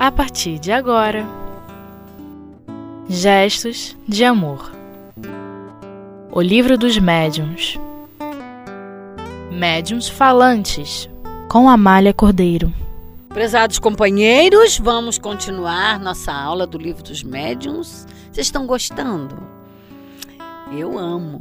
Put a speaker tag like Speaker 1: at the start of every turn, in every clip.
Speaker 1: a partir de agora. Gestos de Amor O Livro dos Médiuns Médiuns Falantes com Amália Cordeiro
Speaker 2: Prezados companheiros, vamos continuar nossa aula do Livro dos Médiuns. Vocês estão gostando? Eu amo.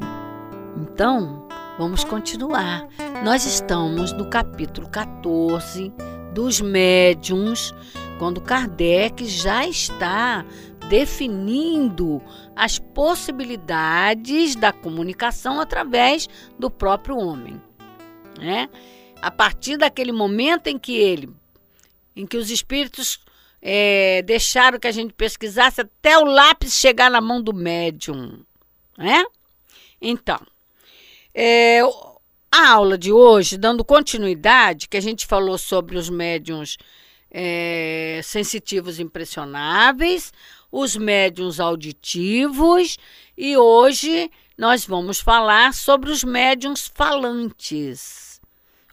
Speaker 2: Então, vamos continuar. Nós estamos no capítulo 14 dos médiuns, quando Kardec já está definindo as possibilidades da comunicação através do próprio homem. Né? A partir daquele momento em que ele em que os espíritos é, deixaram que a gente pesquisasse até o lápis chegar na mão do médium. Né? Então, é, a aula de hoje, dando continuidade, que a gente falou sobre os médiums é, sensitivos impressionáveis, os médiums auditivos, e hoje nós vamos falar sobre os médiums falantes.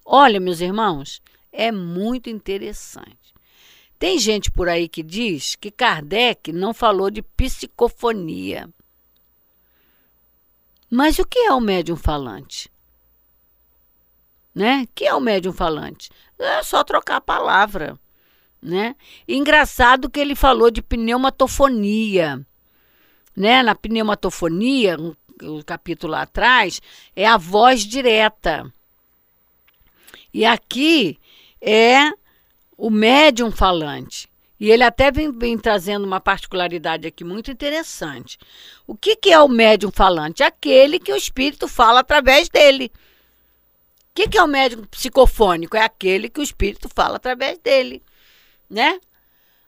Speaker 2: Olha, meus irmãos, é muito interessante. Tem gente por aí que diz que Kardec não falou de psicofonia. Mas o que é o médium falante? Né? O que é o médium falante? É só trocar a palavra. Né? engraçado que ele falou de pneumatofonia. Né? Na pneumatofonia, o capítulo lá atrás, é a voz direta. E aqui é o médium falante. E ele até vem, vem, trazendo uma particularidade aqui muito interessante. O que, que é o médium falante? Aquele que o espírito fala através dele. O que, que é o médium psicofônico? É aquele que o espírito fala através dele. Né?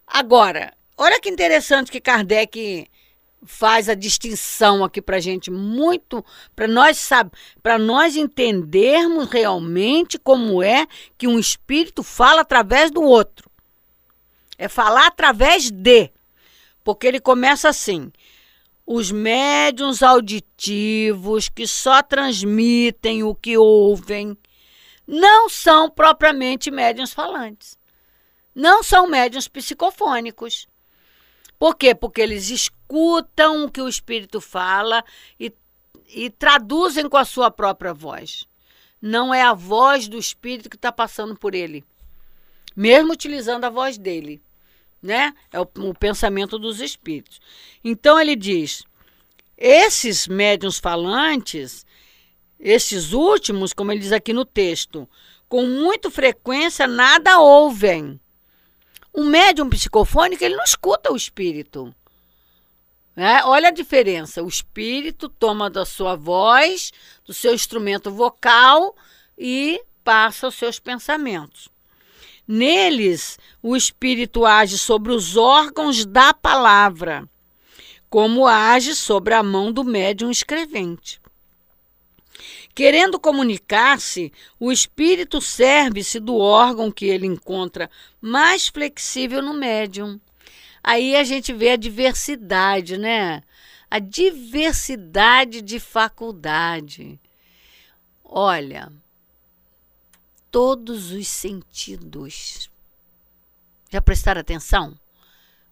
Speaker 2: Agora, olha que interessante que Kardec faz a distinção aqui para gente muito para nós sabe para nós entendermos realmente como é que um espírito fala através do outro. É falar através de. Porque ele começa assim os médiums auditivos que só transmitem o que ouvem não são propriamente médiums falantes não são médiums psicofônicos por quê? Porque eles escutam o que o Espírito fala e, e traduzem com a sua própria voz. Não é a voz do Espírito que está passando por ele, mesmo utilizando a voz dele. Né? É o, o pensamento dos espíritos. Então ele diz: esses médiums falantes, esses últimos, como ele diz aqui no texto, com muita frequência nada ouvem um médium psicofônico, ele não escuta o espírito. É, olha a diferença. O espírito toma da sua voz, do seu instrumento vocal e passa os seus pensamentos. Neles, o espírito age sobre os órgãos da palavra, como age sobre a mão do médium escrevente. Querendo comunicar-se, o espírito serve-se do órgão que ele encontra mais flexível no médium. Aí a gente vê a diversidade, né? A diversidade de faculdade. Olha, todos os sentidos. Já prestaram atenção?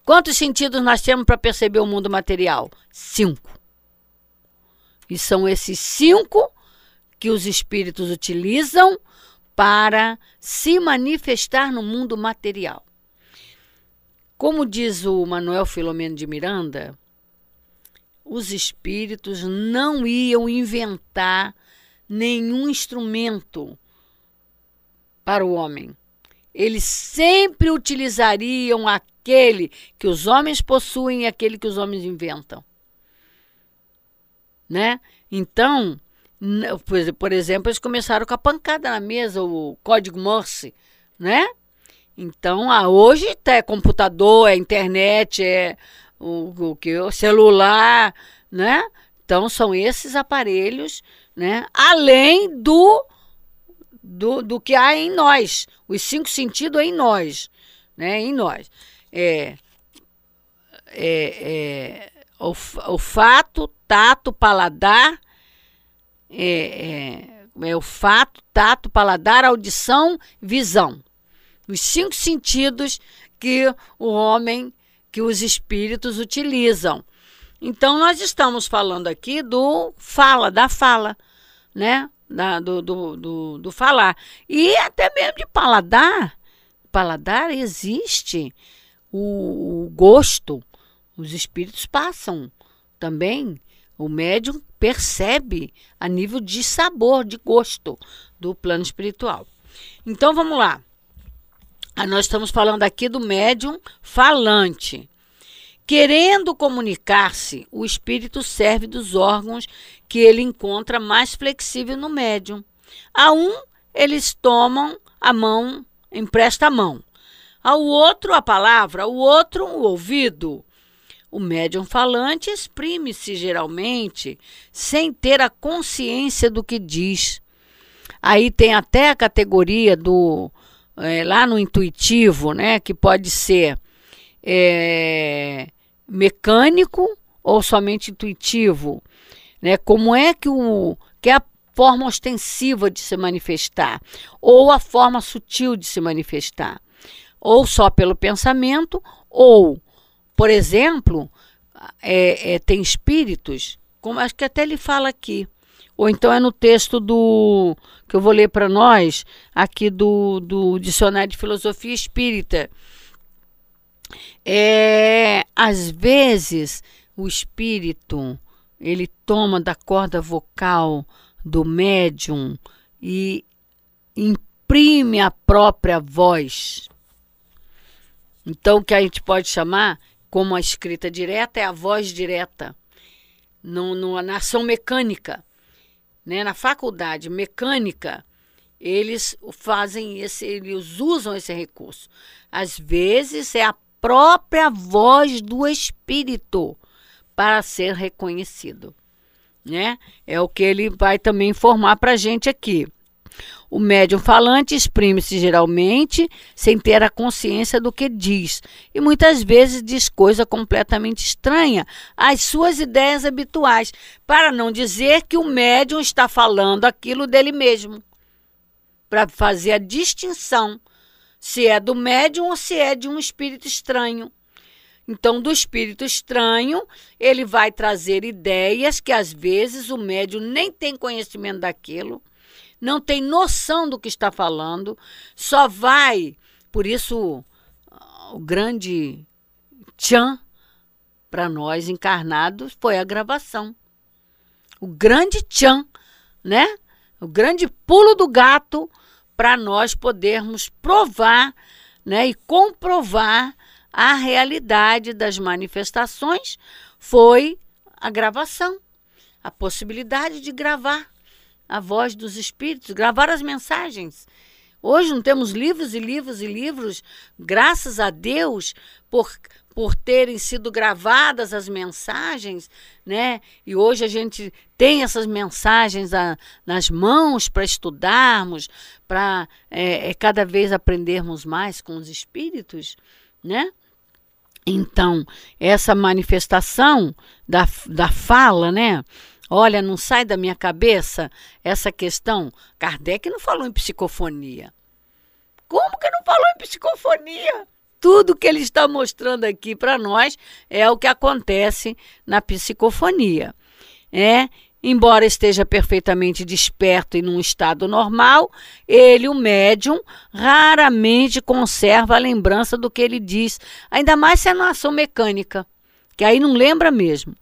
Speaker 2: Quantos sentidos nós temos para perceber o mundo material? Cinco. E são esses cinco que os espíritos utilizam para se manifestar no mundo material. Como diz o Manuel Filomeno de Miranda, os espíritos não iam inventar nenhum instrumento para o homem. Eles sempre utilizariam aquele que os homens possuem e aquele que os homens inventam. Né? Então, por exemplo, eles começaram com a pancada na mesa, o código Morse, né? Então, ah, hoje é computador, é internet, é o, o que o celular, né? Então são esses aparelhos, né? Além do, do, do que há em nós, os cinco sentidos em nós, né? Em nós, é, é, é olfato, tato, paladar é, é, é o fato, tato, paladar, audição, visão. Os cinco sentidos que o homem, que os espíritos utilizam. Então, nós estamos falando aqui do fala, da fala, né? Da, do, do, do, do falar. E até mesmo de paladar. Paladar existe o, o gosto. Os espíritos passam também. O médium percebe a nível de sabor, de gosto do plano espiritual. Então vamos lá. Ah, nós estamos falando aqui do médium falante. Querendo comunicar-se, o espírito serve dos órgãos que ele encontra mais flexível no médium. A um, eles tomam a mão, empresta a mão. Ao outro, a palavra, ao outro, o ouvido. O médium falante exprime-se geralmente sem ter a consciência do que diz. Aí tem até a categoria do é, lá no intuitivo, né, que pode ser é, mecânico ou somente intuitivo, né? Como é que o que é a forma ostensiva de se manifestar ou a forma sutil de se manifestar, ou só pelo pensamento ou, por exemplo, é, é, tem espíritos, como acho que até ele fala aqui, ou então é no texto do que eu vou ler para nós aqui do, do dicionário de filosofia espírita é, às vezes o espírito ele toma da corda vocal do médium e imprime a própria voz. Então, o que a gente pode chamar, como a escrita direta, é a voz direta, no, no, na ação mecânica. Né? Na faculdade mecânica, eles fazem esse, eles usam esse recurso. Às vezes é a própria voz do Espírito para ser reconhecido. Né? É o que ele vai também informar para a gente aqui. O médium falante exprime-se geralmente sem ter a consciência do que diz e muitas vezes diz coisa completamente estranha às suas ideias habituais, para não dizer que o médium está falando aquilo dele mesmo, para fazer a distinção se é do médium ou se é de um espírito estranho. Então, do espírito estranho, ele vai trazer ideias que às vezes o médium nem tem conhecimento daquilo, não tem noção do que está falando, só vai. Por isso, o grande tchan para nós encarnados foi a gravação. O grande tchan, né? O grande pulo do gato para nós podermos provar né, e comprovar a realidade das manifestações foi a gravação, a possibilidade de gravar a voz dos espíritos, gravar as mensagens. Hoje não temos livros e livros e livros, graças a Deus, por por terem sido gravadas as mensagens, né? E hoje a gente tem essas mensagens a, nas mãos para estudarmos, para é, é, cada vez aprendermos mais com os espíritos, né? Então, essa manifestação da, da fala, né? Olha, não sai da minha cabeça essa questão. Kardec não falou em psicofonia. Como que não falou em psicofonia? tudo que ele está mostrando aqui para nós é o que acontece na psicofonia. É, embora esteja perfeitamente desperto e num estado normal, ele, o médium, raramente conserva a lembrança do que ele diz, ainda mais se é na ação mecânica, que aí não lembra mesmo.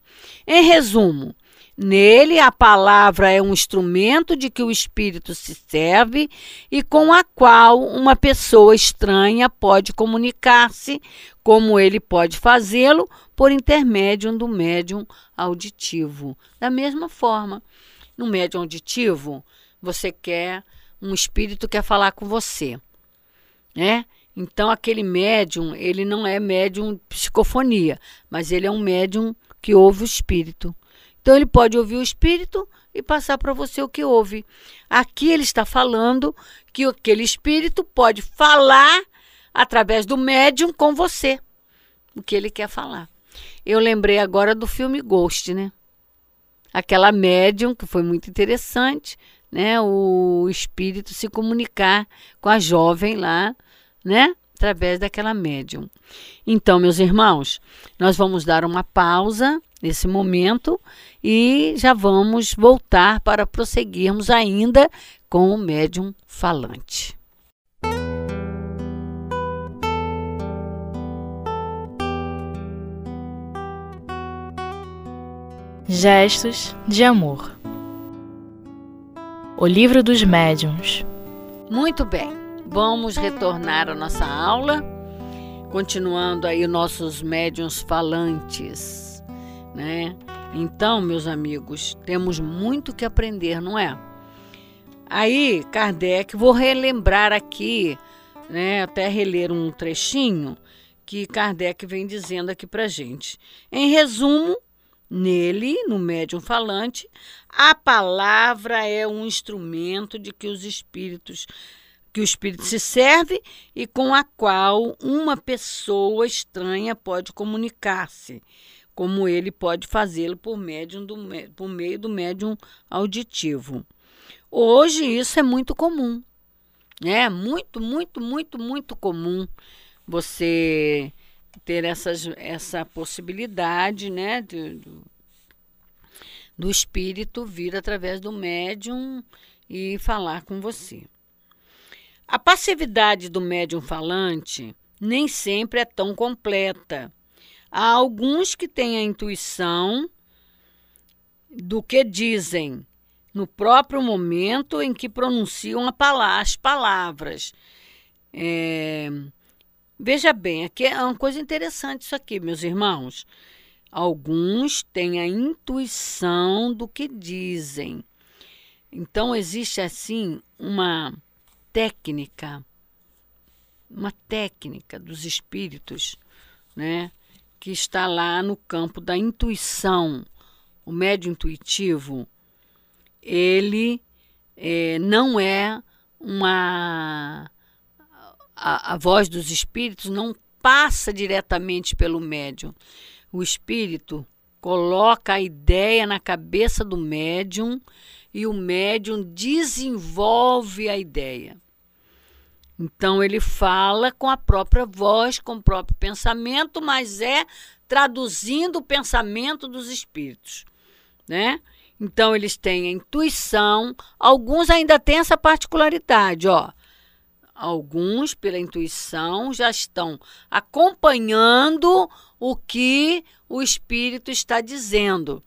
Speaker 2: Em resumo, Nele, a palavra é um instrumento de que o espírito se serve e com a qual uma pessoa estranha pode comunicar-se, como ele pode fazê-lo por intermédio do médium auditivo. Da mesma forma, no médium auditivo, você quer um espírito quer falar com você, né? Então aquele médium, ele não é médium psicofonia, mas ele é um médium que ouve o espírito. Então ele pode ouvir o espírito e passar para você o que ouve. Aqui ele está falando que aquele espírito pode falar através do médium com você o que ele quer falar. Eu lembrei agora do filme Ghost, né? Aquela médium que foi muito interessante, né? O espírito se comunicar com a jovem lá, né? através daquela médium. Então, meus irmãos, nós vamos dar uma pausa nesse momento e já vamos voltar para prosseguirmos ainda com o médium falante.
Speaker 1: Gestos de amor. O livro dos médiuns.
Speaker 2: Muito bem. Vamos retornar à nossa aula, continuando aí nossos médiuns falantes, né? Então, meus amigos, temos muito que aprender, não é? Aí, Kardec, vou relembrar aqui, né, até reler um trechinho que Kardec vem dizendo aqui pra gente. Em resumo, Nele, no médium falante, a palavra é um instrumento de que os espíritos que o espírito se serve e com a qual uma pessoa estranha pode comunicar-se, como ele pode fazê-lo por, do, por meio do médium auditivo. Hoje isso é muito comum. É muito, muito, muito, muito comum você ter essas, essa possibilidade, né, do, do espírito vir através do médium e falar com você. A passividade do médium falante nem sempre é tão completa. Há alguns que têm a intuição do que dizem no próprio momento em que pronunciam as palavras. É, Veja bem, aqui é uma coisa interessante isso aqui, meus irmãos. Alguns têm a intuição do que dizem. Então existe assim uma técnica, uma técnica dos espíritos, né, que está lá no campo da intuição. O médio intuitivo, ele é, não é uma a, a voz dos espíritos não passa diretamente pelo médium. O espírito coloca a ideia na cabeça do médium e o médium desenvolve a ideia. Então ele fala com a própria voz, com o próprio pensamento, mas é traduzindo o pensamento dos espíritos, né? Então eles têm a intuição, alguns ainda têm essa particularidade, ó. Alguns, pela intuição, já estão acompanhando o que o espírito está dizendo.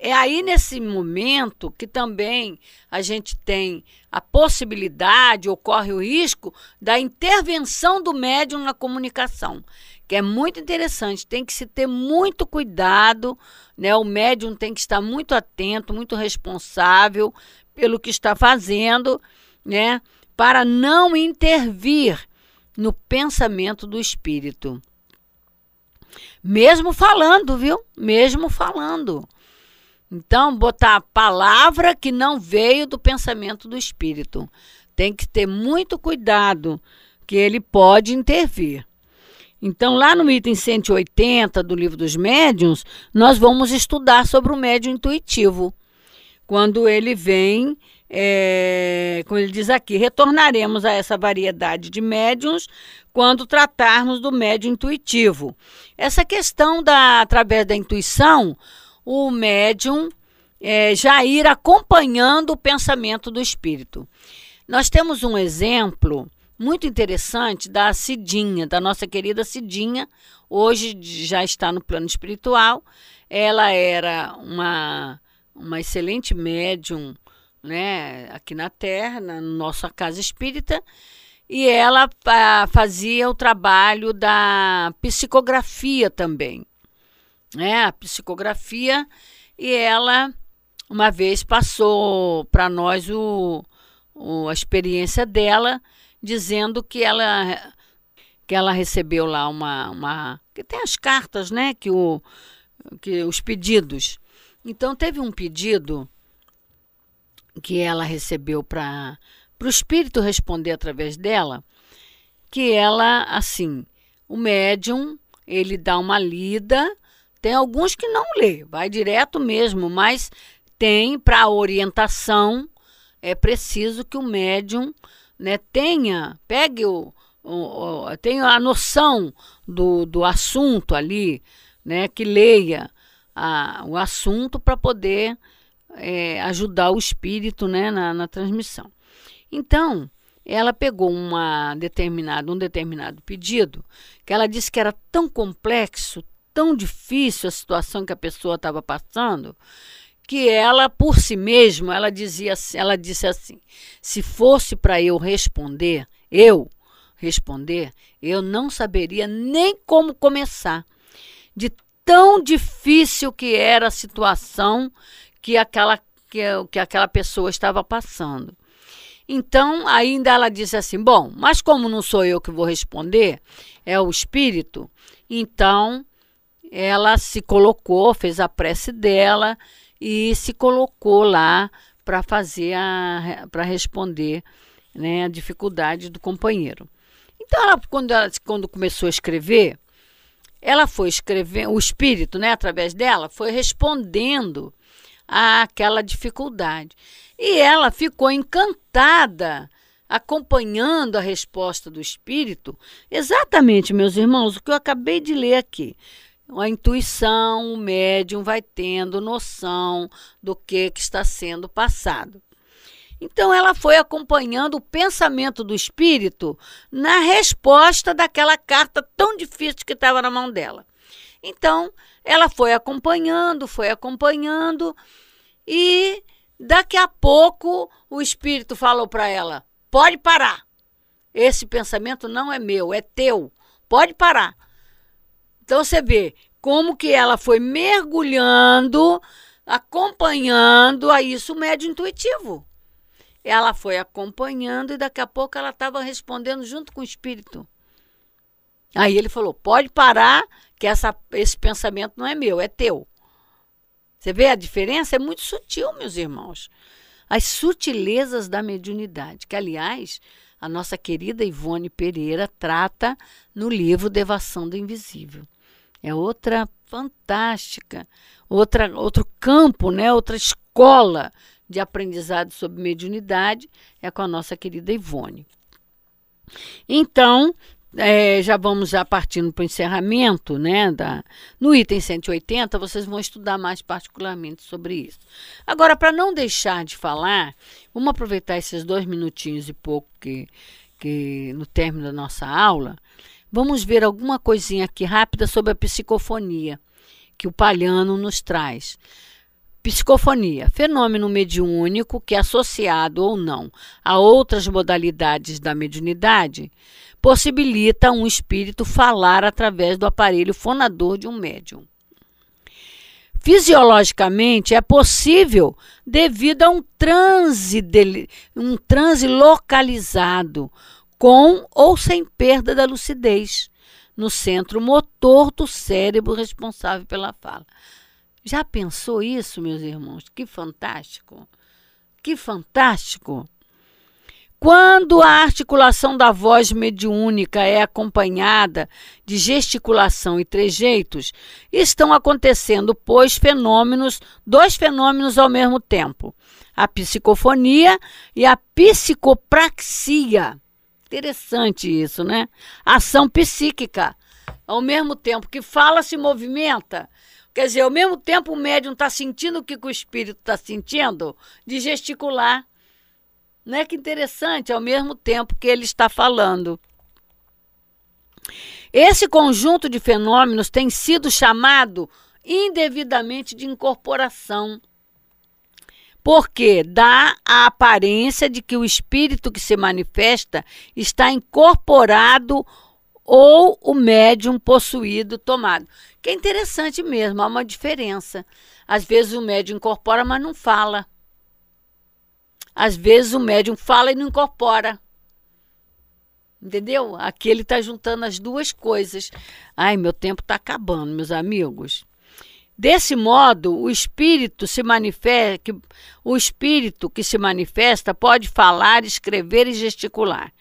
Speaker 2: É aí nesse momento que também a gente tem a possibilidade, ocorre o risco da intervenção do médium na comunicação, que é muito interessante, tem que se ter muito cuidado, né? O médium tem que estar muito atento, muito responsável pelo que está fazendo, né? para não intervir no pensamento do espírito. Mesmo falando, viu? Mesmo falando. Então, botar a palavra que não veio do pensamento do espírito. Tem que ter muito cuidado, que ele pode intervir. Então, lá no item 180 do livro dos médiuns, nós vamos estudar sobre o médium intuitivo. Quando ele vem é, como ele diz aqui, retornaremos a essa variedade de médiums quando tratarmos do médium intuitivo. Essa questão da através da intuição, o médium é, já ir acompanhando o pensamento do espírito. Nós temos um exemplo muito interessante da Cidinha, da nossa querida Cidinha, hoje já está no plano espiritual. Ela era uma, uma excelente médium né, aqui na Terra, na nossa casa espírita, e ela a, fazia o trabalho da psicografia também, né, a psicografia, e ela uma vez passou para nós o, o, a experiência dela, dizendo que ela que ela recebeu lá uma, uma que tem as cartas, né, que o que os pedidos. Então teve um pedido que ela recebeu para o espírito responder através dela, que ela, assim, o médium, ele dá uma lida, tem alguns que não lê, vai direto mesmo, mas tem para orientação, é preciso que o médium né, tenha, pegue o, tenha a noção do, do assunto ali, né? Que leia a, o assunto para poder é, ajudar o espírito né, na, na transmissão. Então, ela pegou uma determinada, um determinado pedido que ela disse que era tão complexo, tão difícil a situação que a pessoa estava passando, que ela por si mesma, ela dizia, ela disse assim: se fosse para eu responder, eu responder, eu não saberia nem como começar. De tão difícil que era a situação que aquela, que, que aquela pessoa estava passando. Então, ainda ela disse assim: bom, mas como não sou eu que vou responder, é o espírito, então ela se colocou, fez a prece dela e se colocou lá para fazer a para responder né, a dificuldade do companheiro. Então, ela, quando, ela, quando começou a escrever, ela foi escrevendo, o espírito, né, através dela, foi respondendo àquela dificuldade. E ela ficou encantada acompanhando a resposta do espírito, exatamente, meus irmãos, o que eu acabei de ler aqui. A intuição, o médium vai tendo noção do que, que está sendo passado. Então ela foi acompanhando o pensamento do espírito na resposta daquela carta tão difícil que estava na mão dela. Então ela foi acompanhando, foi acompanhando e daqui a pouco o espírito falou para ela: "Pode parar. Esse pensamento não é meu, é teu. Pode parar." Então você vê como que ela foi mergulhando, acompanhando a isso o médio intuitivo. Ela foi acompanhando e daqui a pouco ela estava respondendo junto com o espírito. Aí ele falou: pode parar, que essa, esse pensamento não é meu, é teu. Você vê a diferença? É muito sutil, meus irmãos. As sutilezas da mediunidade, que, aliás, a nossa querida Ivone Pereira trata no livro Devação do Invisível. É outra fantástica, outra, outro campo, né? outra escola de aprendizado sobre mediunidade é com a nossa querida Ivone. Então, é, já vamos já partindo para o encerramento, né? Da, no item 180, vocês vão estudar mais particularmente sobre isso. Agora, para não deixar de falar, vamos aproveitar esses dois minutinhos e pouco que, que no término da nossa aula, vamos ver alguma coisinha aqui rápida sobre a psicofonia que o Palhano nos traz. Psicofonia, fenômeno mediúnico que, associado ou não a outras modalidades da mediunidade, possibilita um espírito falar através do aparelho fonador de um médium. Fisiologicamente é possível devido a um transe, um transe localizado, com ou sem perda da lucidez, no centro motor do cérebro responsável pela fala. Já pensou isso, meus irmãos? Que fantástico! Que fantástico! Quando a articulação da voz mediúnica é acompanhada de gesticulação e trejeitos, estão acontecendo, pois, fenômenos, dois fenômenos ao mesmo tempo: a psicofonia e a psicopraxia. Interessante isso, né? Ação psíquica. Ao mesmo tempo que fala, se movimenta. Quer dizer, ao mesmo tempo o médium está sentindo o que o espírito está sentindo, de gesticular. Não é que interessante, ao mesmo tempo que ele está falando. Esse conjunto de fenômenos tem sido chamado indevidamente de incorporação, porque dá a aparência de que o espírito que se manifesta está incorporado ou o médium possuído tomado. Que é interessante mesmo, há uma diferença. Às vezes o médium incorpora, mas não fala. Às vezes o médium fala e não incorpora. Entendeu? Aqui ele está juntando as duas coisas. Ai, meu tempo está acabando, meus amigos. Desse modo, o espírito se manifesta, o espírito que se manifesta pode falar, escrever e gesticular.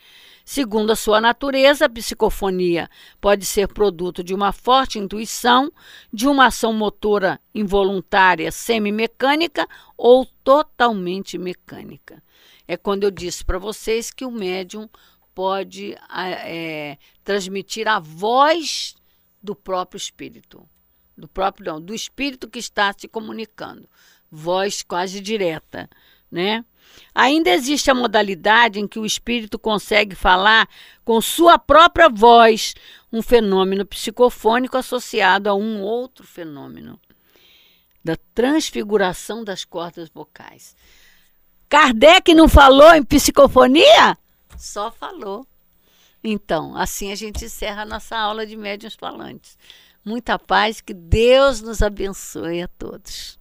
Speaker 2: Segundo a sua natureza, a psicofonia pode ser produto de uma forte intuição, de uma ação motora involuntária semimecânica ou totalmente mecânica. É quando eu disse para vocês que o médium pode é, transmitir a voz do próprio espírito. Do próprio não, do espírito que está se comunicando. Voz quase direta, né? Ainda existe a modalidade em que o espírito consegue falar com sua própria voz, um fenômeno psicofônico associado a um outro fenômeno da transfiguração das cordas vocais. Kardec não falou em psicofonia? Só falou. Então, assim a gente encerra a nossa aula de médiuns falantes. Muita paz, que Deus nos abençoe a todos.